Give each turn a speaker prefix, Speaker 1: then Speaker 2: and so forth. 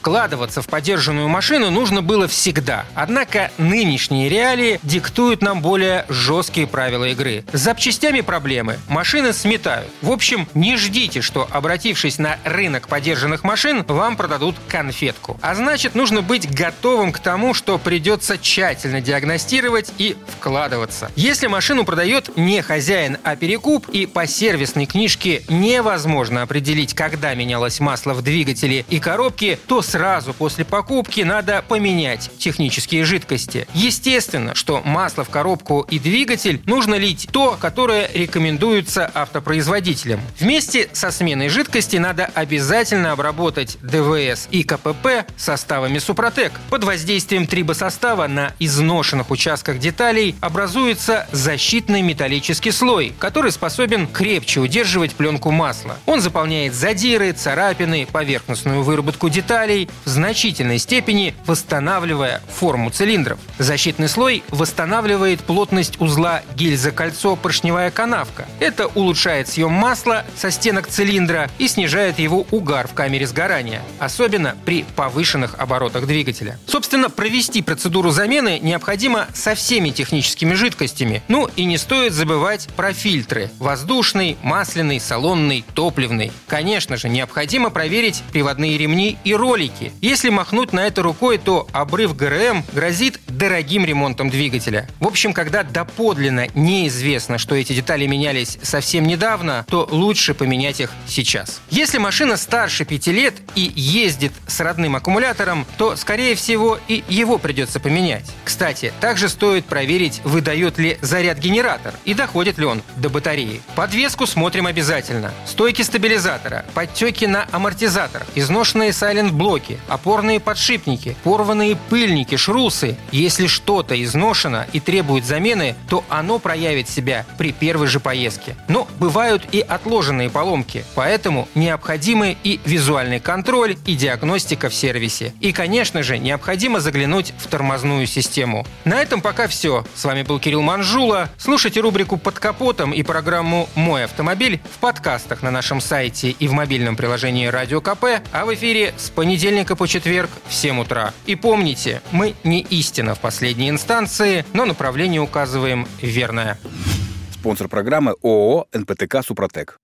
Speaker 1: Вкладываться в подержанную машину нужно было всегда. Однако нынешние реалии диктуют нам более жесткие правила игры. С запчастями проблемы. Машины сметают. В общем, не ждите, что, обратившись на рынок подержанных машин, вам продадут конфетку. А значит, нужно быть готовым к тому, что придется тщательно диагностировать и вкладываться. Если машину продает не хозяин, а перекуп, и по сервисной книжке невозможно определить, когда менялось масло в двигателе и коробке, то сразу после покупки надо поменять технические жидкости. Естественно, что масло в коробку и двигатель нужно лить то, которое рекомендуется автопроизводителем. Вместе со сменой жидкости надо обязательно обработать ДВС и КПП составами Супротек. Под воздействием трибосостава на изношенных участках деталей образуется защитный металлический слой, который способен крепче удерживать пленку масла. Он заполняет задиры, царапины, поверхностную выработку деталей, деталей, в значительной степени восстанавливая форму цилиндров. Защитный слой восстанавливает плотность узла гильза-кольцо-поршневая канавка. Это улучшает съем масла со стенок цилиндра и снижает его угар в камере сгорания, особенно при повышенных оборотах двигателя. Собственно, провести процедуру замены необходимо со всеми техническими жидкостями. Ну и не стоит забывать про фильтры – воздушный, масляный, салонный, топливный. Конечно же, необходимо проверить приводные ремни и ролики, линейки. Если махнуть на это рукой, то обрыв ГРМ грозит дорогим ремонтом двигателя. В общем, когда доподлинно неизвестно, что эти детали менялись совсем недавно, то лучше поменять их сейчас. Если машина старше 5 лет и ездит с родным аккумулятором, то, скорее всего, и его придется поменять. Кстати, также стоит проверить, выдает ли заряд генератор и доходит ли он до батареи. Подвеску смотрим обязательно. Стойки стабилизатора, подтеки на амортизаторах, изношенные сайлент-блоки, блоки, опорные подшипники, порванные пыльники, шрусы. Если что-то изношено и требует замены, то оно проявит себя при первой же поездке. Но бывают и отложенные поломки, поэтому необходимы и визуальный контроль, и диагностика в сервисе. И, конечно же, необходимо заглянуть в тормозную систему. На этом пока все. С вами был Кирилл Манжула. Слушайте рубрику «Под капотом» и программу «Мой автомобиль» в подкастах на нашем сайте и в мобильном приложении «Радио КП», а в эфире с понедельника по четверг в 7 утра. И помните, мы не истина в последней инстанции, но направление указываем верное.
Speaker 2: Спонсор программы ООО «НПТК Супротек».